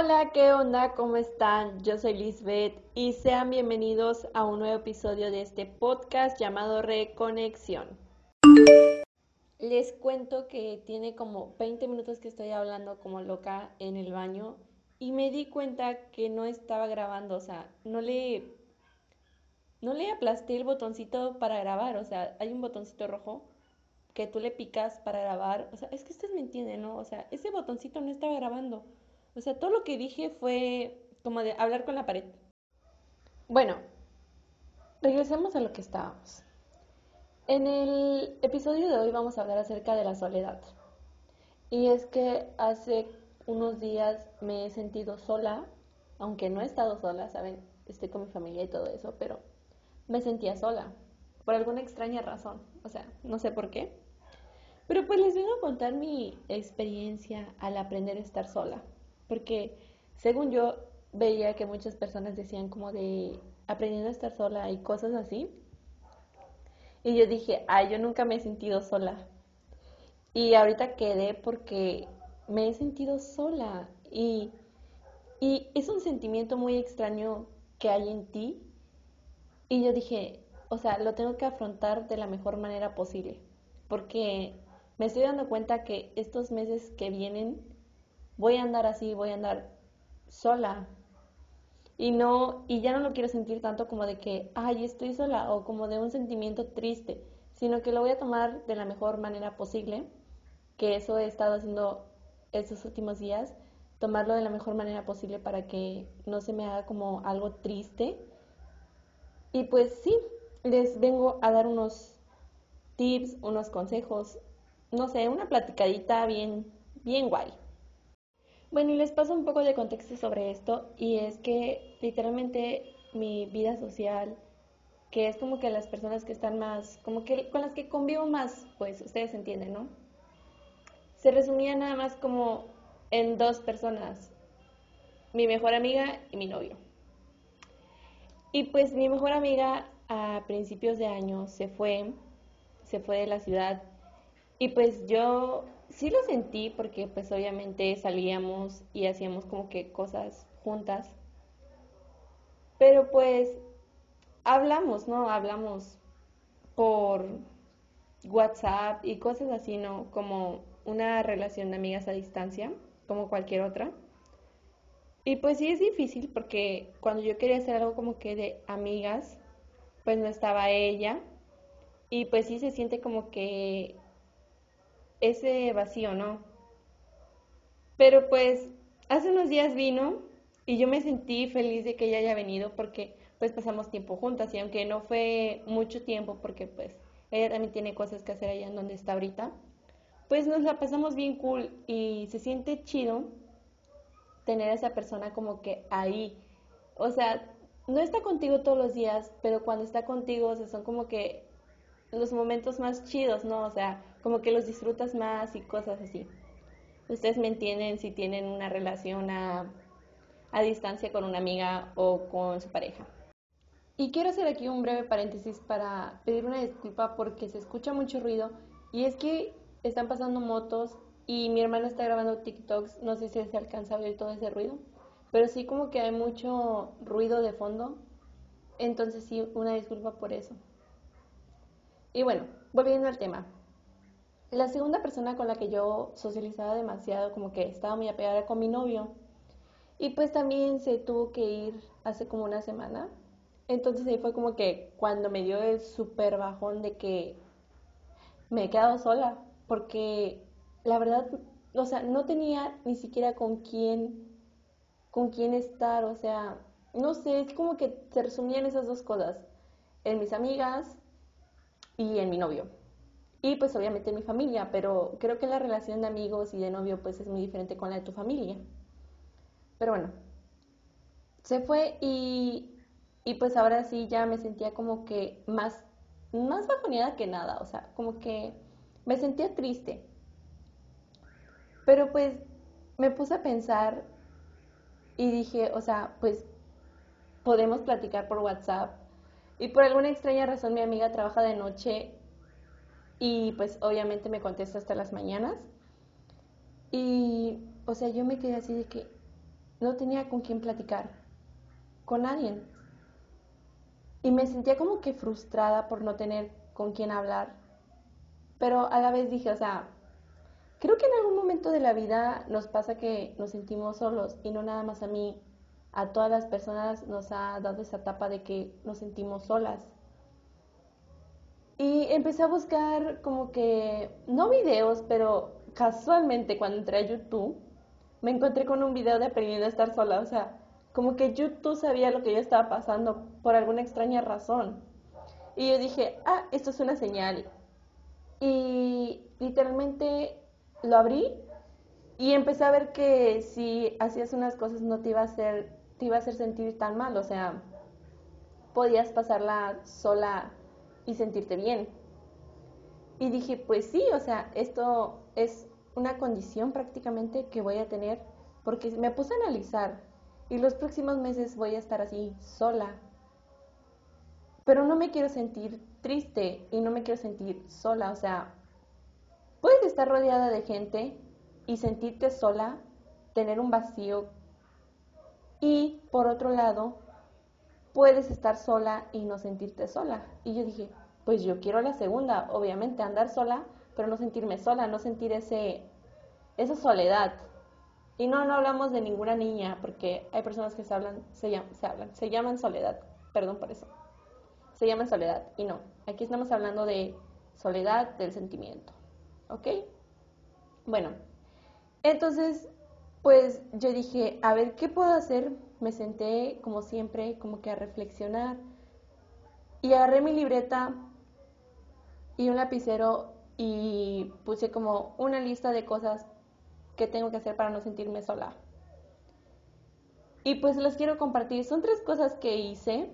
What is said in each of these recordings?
Hola, ¿qué onda? ¿Cómo están? Yo soy Lisbeth y sean bienvenidos a un nuevo episodio de este podcast llamado Reconexión. Les cuento que tiene como 20 minutos que estoy hablando como loca en el baño y me di cuenta que no estaba grabando, o sea, no le no le aplasté el botoncito para grabar, o sea, hay un botoncito rojo que tú le picas para grabar, o sea, es que ustedes me entienden, ¿no? O sea, ese botoncito no estaba grabando. O sea, todo lo que dije fue como de hablar con la pared. Bueno, regresemos a lo que estábamos. En el episodio de hoy vamos a hablar acerca de la soledad. Y es que hace unos días me he sentido sola, aunque no he estado sola, ¿saben? Estoy con mi familia y todo eso, pero me sentía sola, por alguna extraña razón. O sea, no sé por qué. Pero pues les vengo a contar mi experiencia al aprender a estar sola porque según yo veía que muchas personas decían como de aprendiendo a estar sola y cosas así. Y yo dije, ay, yo nunca me he sentido sola. Y ahorita quedé porque me he sentido sola y, y es un sentimiento muy extraño que hay en ti. Y yo dije, o sea, lo tengo que afrontar de la mejor manera posible, porque me estoy dando cuenta que estos meses que vienen voy a andar así, voy a andar sola. Y no, y ya no lo quiero sentir tanto como de que, ay, estoy sola o como de un sentimiento triste, sino que lo voy a tomar de la mejor manera posible, que eso he estado haciendo estos últimos días, tomarlo de la mejor manera posible para que no se me haga como algo triste. Y pues sí, les vengo a dar unos tips, unos consejos, no sé, una platicadita bien, bien guay. Bueno, y les paso un poco de contexto sobre esto, y es que literalmente mi vida social, que es como que las personas que están más, como que con las que convivo más, pues ustedes entienden, ¿no? Se resumía nada más como en dos personas, mi mejor amiga y mi novio. Y pues mi mejor amiga a principios de año se fue, se fue de la ciudad y pues yo sí lo sentí porque pues obviamente salíamos y hacíamos como que cosas juntas. Pero pues hablamos, ¿no? Hablamos por WhatsApp y cosas así, ¿no? Como una relación de amigas a distancia, como cualquier otra. Y pues sí es difícil porque cuando yo quería hacer algo como que de amigas, pues no estaba ella. Y pues sí se siente como que ese vacío, ¿no? Pero pues hace unos días vino y yo me sentí feliz de que ella haya venido porque pues pasamos tiempo juntas y aunque no fue mucho tiempo porque pues ella también tiene cosas que hacer allá en donde está ahorita, pues nos la pasamos bien cool y se siente chido tener a esa persona como que ahí. O sea, no está contigo todos los días, pero cuando está contigo, son como que los momentos más chidos, ¿no? O sea, como que los disfrutas más y cosas así. Ustedes me entienden si tienen una relación a, a distancia con una amiga o con su pareja. Y quiero hacer aquí un breve paréntesis para pedir una disculpa porque se escucha mucho ruido y es que están pasando motos y mi hermana está grabando TikToks, no sé si se alcanza a oír todo ese ruido, pero sí como que hay mucho ruido de fondo, entonces sí, una disculpa por eso. Y bueno, volviendo al tema. La segunda persona con la que yo socializaba demasiado, como que estaba muy apegada con mi novio. Y pues también se tuvo que ir hace como una semana. Entonces ahí fue como que cuando me dio el súper bajón de que me he quedado sola. Porque la verdad, o sea, no tenía ni siquiera con quién, con quién estar. O sea, no sé, es como que se resumían esas dos cosas. En mis amigas y en mi novio. Y pues obviamente en mi familia, pero creo que la relación de amigos y de novio pues es muy diferente con la de tu familia. Pero bueno, se fue y, y pues ahora sí ya me sentía como que más, más bajoneada que nada, o sea, como que me sentía triste. Pero pues me puse a pensar y dije, o sea, pues podemos platicar por WhatsApp. Y por alguna extraña razón mi amiga trabaja de noche y pues obviamente me contesta hasta las mañanas. Y, o sea, yo me quedé así de que, no tenía con quién platicar, con nadie. Y me sentía como que frustrada por no tener con quién hablar. Pero a la vez dije, o sea, creo que en algún momento de la vida nos pasa que nos sentimos solos y no nada más a mí, a todas las personas nos ha dado esa etapa de que nos sentimos solas. Y empecé a buscar como que, no videos, pero casualmente cuando entré a YouTube, me encontré con un video de aprendiendo a estar sola. O sea, como que YouTube sabía lo que yo estaba pasando por alguna extraña razón. Y yo dije, ah, esto es una señal. Y literalmente lo abrí y empecé a ver que si hacías unas cosas no te iba a hacer, te iba a hacer sentir tan mal. O sea, podías pasarla sola y sentirte bien. Y dije, pues sí, o sea, esto es una condición prácticamente que voy a tener porque me puse a analizar y los próximos meses voy a estar así sola. Pero no me quiero sentir triste y no me quiero sentir sola, o sea, puedes estar rodeada de gente y sentirte sola, tener un vacío y por otro lado, puedes estar sola y no sentirte sola. Y yo dije, pues yo quiero la segunda, obviamente, andar sola, pero no sentirme sola, no sentir ese, esa soledad. Y no, no hablamos de ninguna niña, porque hay personas que se hablan, se, llaman, se hablan, se llaman soledad, perdón por eso. Se llaman soledad, y no, aquí estamos hablando de soledad del sentimiento, ¿ok? Bueno, entonces, pues yo dije, a ver, ¿qué puedo hacer me senté, como siempre, como que a reflexionar. Y agarré mi libreta y un lapicero y puse como una lista de cosas que tengo que hacer para no sentirme sola. Y pues las quiero compartir. Son tres cosas que hice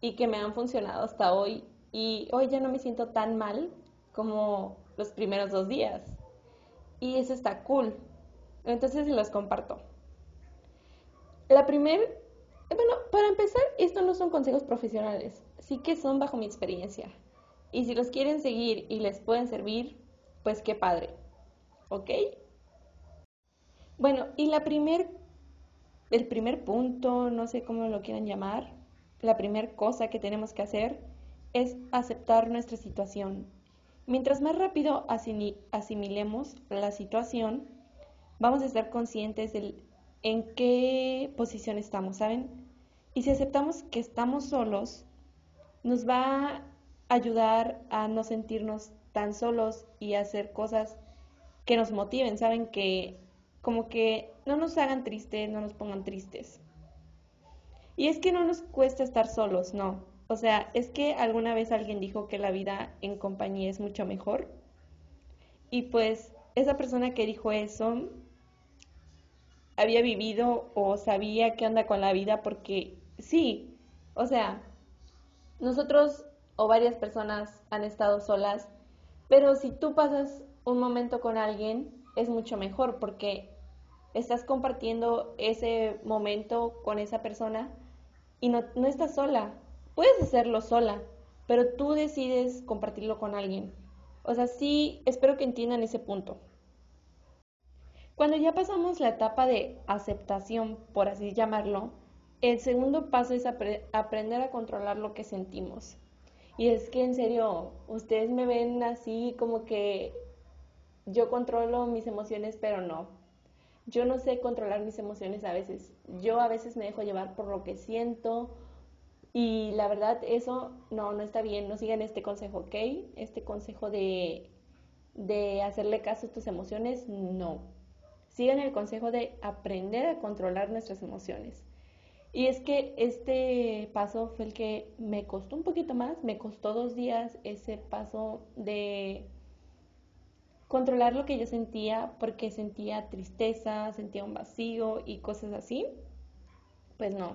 y que me han funcionado hasta hoy. Y hoy ya no me siento tan mal como los primeros dos días. Y eso está cool. Entonces los comparto. La primera, bueno, para empezar, esto no son consejos profesionales, sí que son bajo mi experiencia. Y si los quieren seguir y les pueden servir, pues qué padre. ¿Ok? Bueno, y la primer, el primer punto, no sé cómo lo quieran llamar, la primera cosa que tenemos que hacer es aceptar nuestra situación. Mientras más rápido asimilemos la situación, vamos a estar conscientes del en qué posición estamos, ¿saben? Y si aceptamos que estamos solos, nos va a ayudar a no sentirnos tan solos y hacer cosas que nos motiven, ¿saben? Que como que no nos hagan tristes, no nos pongan tristes. Y es que no nos cuesta estar solos, no. O sea, es que alguna vez alguien dijo que la vida en compañía es mucho mejor. Y pues esa persona que dijo eso había vivido o sabía qué anda con la vida porque sí, o sea, nosotros o varias personas han estado solas, pero si tú pasas un momento con alguien es mucho mejor porque estás compartiendo ese momento con esa persona y no, no estás sola. Puedes hacerlo sola, pero tú decides compartirlo con alguien. O sea, sí, espero que entiendan ese punto. Cuando ya pasamos la etapa de aceptación, por así llamarlo, el segundo paso es aprender a controlar lo que sentimos. Y es que en serio, ustedes me ven así como que yo controlo mis emociones, pero no. Yo no sé controlar mis emociones a veces. Yo a veces me dejo llevar por lo que siento y la verdad eso no, no está bien. No sigan este consejo, ¿ok? Este consejo de, de hacerle caso a tus emociones, no sigan el consejo de aprender a controlar nuestras emociones. Y es que este paso fue el que me costó un poquito más, me costó dos días ese paso de controlar lo que yo sentía porque sentía tristeza, sentía un vacío y cosas así. Pues no,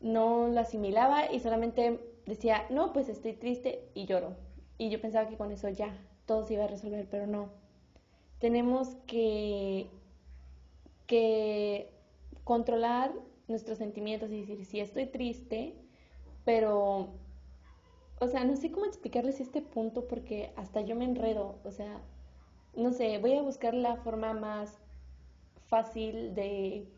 no lo asimilaba y solamente decía, no, pues estoy triste y lloro. Y yo pensaba que con eso ya todo se iba a resolver, pero no tenemos que, que controlar nuestros sentimientos y decir, sí estoy triste, pero, o sea, no sé cómo explicarles este punto porque hasta yo me enredo, o sea, no sé, voy a buscar la forma más fácil de,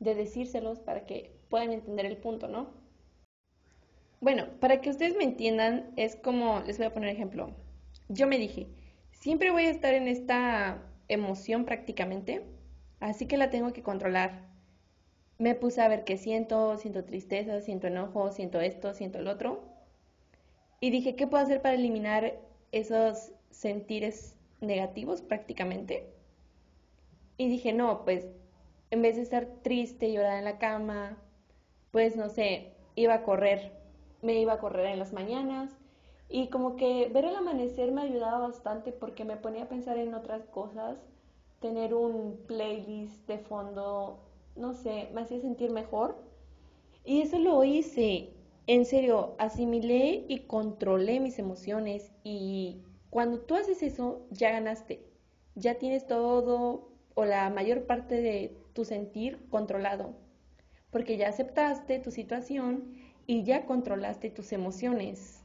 de decírselos para que puedan entender el punto, ¿no? Bueno, para que ustedes me entiendan, es como, les voy a poner ejemplo. Yo me dije, siempre voy a estar en esta emoción prácticamente, así que la tengo que controlar. Me puse a ver qué siento, siento tristeza, siento enojo, siento esto, siento el otro. Y dije, ¿qué puedo hacer para eliminar esos sentires negativos prácticamente? Y dije, no, pues en vez de estar triste y llorar en la cama, pues no sé, iba a correr. Me iba a correr en las mañanas y como que ver el amanecer me ayudaba bastante porque me ponía a pensar en otras cosas, tener un playlist de fondo, no sé, me hacía sentir mejor. Y eso lo hice. En serio, asimilé y controlé mis emociones y cuando tú haces eso, ya ganaste. Ya tienes todo o la mayor parte de tu sentir controlado, porque ya aceptaste tu situación y ya controlaste tus emociones.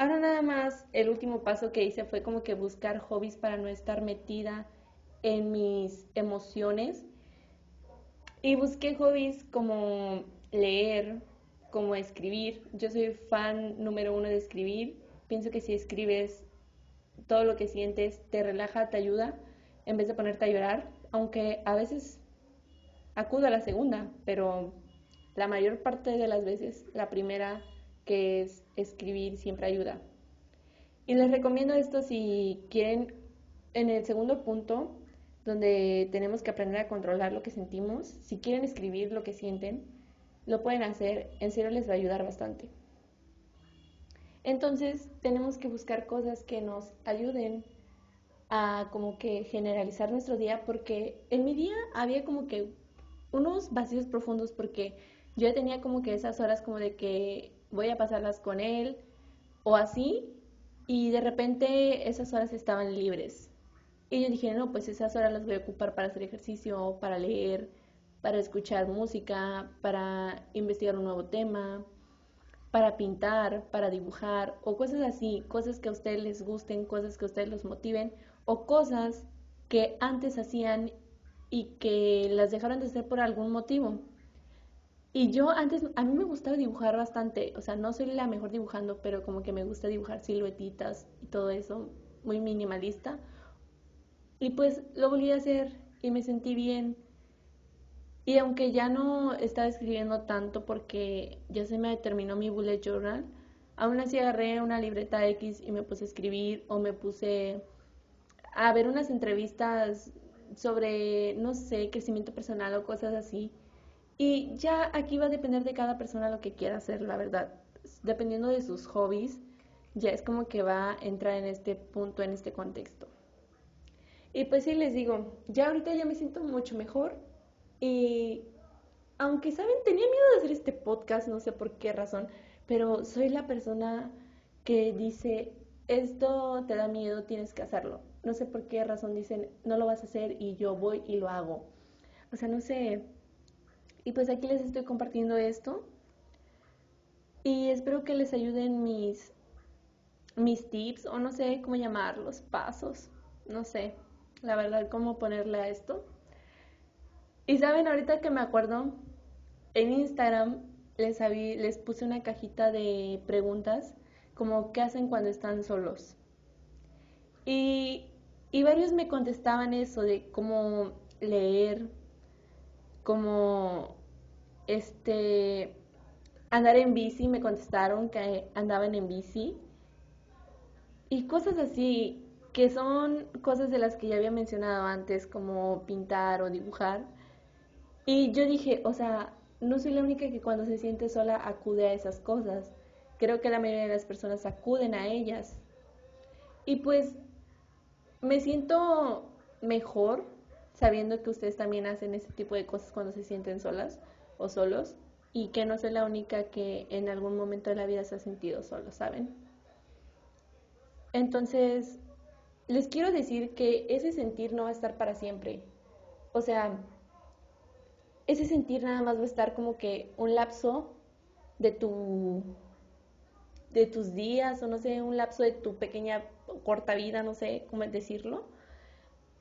Ahora nada más, el último paso que hice fue como que buscar hobbies para no estar metida en mis emociones. Y busqué hobbies como leer, como escribir. Yo soy fan número uno de escribir. Pienso que si escribes todo lo que sientes, te relaja, te ayuda en vez de ponerte a llorar, aunque a veces acudo a la segunda, pero la mayor parte de las veces la primera que es escribir siempre ayuda. Y les recomiendo esto si quieren, en el segundo punto, donde tenemos que aprender a controlar lo que sentimos, si quieren escribir lo que sienten, lo pueden hacer, en serio les va a ayudar bastante. Entonces tenemos que buscar cosas que nos ayuden a como que generalizar nuestro día porque en mi día había como que unos vacíos profundos porque yo tenía como que esas horas como de que voy a pasarlas con él o así y de repente esas horas estaban libres. Y yo no, pues esas horas las voy a ocupar para hacer ejercicio, para leer, para escuchar música, para investigar un nuevo tema, para pintar, para dibujar o cosas así, cosas que a ustedes les gusten, cosas que a ustedes los motiven o cosas que antes hacían y que las dejaron de hacer por algún motivo. Y yo antes, a mí me gustaba dibujar bastante, o sea, no soy la mejor dibujando, pero como que me gusta dibujar siluetitas y todo eso, muy minimalista. Y pues lo volví a hacer y me sentí bien. Y aunque ya no estaba escribiendo tanto porque ya se me terminó mi bullet journal, aún así agarré una libreta X y me puse a escribir o me puse a ver unas entrevistas sobre, no sé, crecimiento personal o cosas así. Y ya aquí va a depender de cada persona lo que quiera hacer, la verdad. Dependiendo de sus hobbies, ya es como que va a entrar en este punto, en este contexto. Y pues sí, les digo, ya ahorita ya me siento mucho mejor. Y aunque, ¿saben? Tenía miedo de hacer este podcast, no sé por qué razón, pero soy la persona que dice, esto te da miedo, tienes que hacerlo. No sé por qué razón dicen, no lo vas a hacer y yo voy y lo hago. O sea, no sé, y pues aquí les estoy compartiendo esto. Y espero que les ayuden mis, mis tips, o no sé cómo llamarlos, pasos. No sé, la verdad, cómo ponerle a esto. Y saben, ahorita que me acuerdo, en Instagram les, les puse una cajita de preguntas como qué hacen cuando están solos. Y, y varios me contestaban eso de cómo leer, como este andar en bici, me contestaron que andaban en bici y cosas así que son cosas de las que ya había mencionado antes como pintar o dibujar y yo dije, o sea, no soy la única que cuando se siente sola acude a esas cosas. Creo que la mayoría de las personas acuden a ellas. Y pues me siento mejor sabiendo que ustedes también hacen ese tipo de cosas cuando se sienten solas o solos y que no soy la única que en algún momento de la vida se ha sentido solo, ¿saben? Entonces, les quiero decir que ese sentir no va a estar para siempre. O sea, ese sentir nada más va a estar como que un lapso de tu de tus días o no sé, un lapso de tu pequeña corta vida, no sé cómo decirlo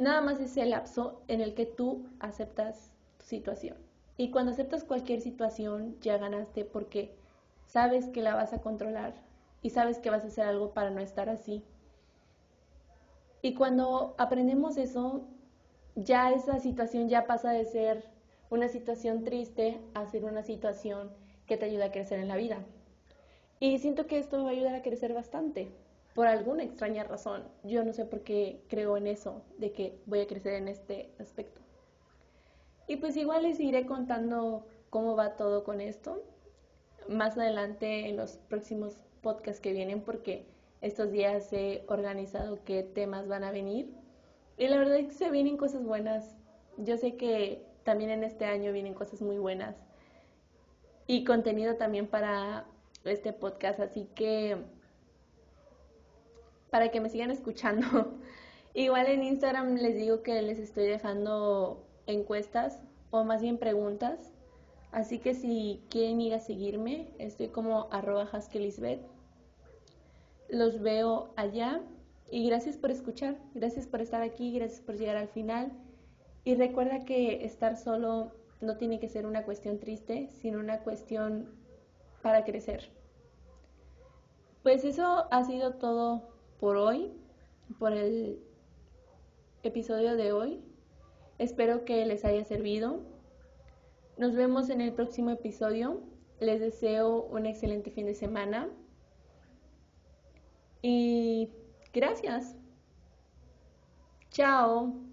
Nada más es el lapso en el que tú aceptas tu situación Y cuando aceptas cualquier situación, ya ganaste porque sabes que la vas a controlar y sabes que vas a hacer algo para no estar así. Y cuando aprendemos eso, ya esa situación ya pasa de ser una situación triste a ser una situación que te ayuda a crecer en la vida. Y siento que esto me va a ayudar a crecer bastante, por alguna extraña razón. Yo no sé por qué creo en eso, de que voy a crecer en este aspecto. Y pues igual les iré contando cómo va todo con esto más adelante en los próximos podcasts que vienen porque estos días he organizado qué temas van a venir. Y la verdad es que se vienen cosas buenas. Yo sé que también en este año vienen cosas muy buenas. Y contenido también para este podcast. Así que para que me sigan escuchando. Igual en Instagram les digo que les estoy dejando encuestas o más bien preguntas. Así que si quieren ir a seguirme, estoy como arroba haskelisbeth los veo allá y gracias por escuchar, gracias por estar aquí, gracias por llegar al final y recuerda que estar solo no tiene que ser una cuestión triste, sino una cuestión para crecer. Pues eso ha sido todo por hoy, por el episodio de hoy. Espero que les haya servido. Nos vemos en el próximo episodio. Les deseo un excelente fin de semana. Y gracias. Chao.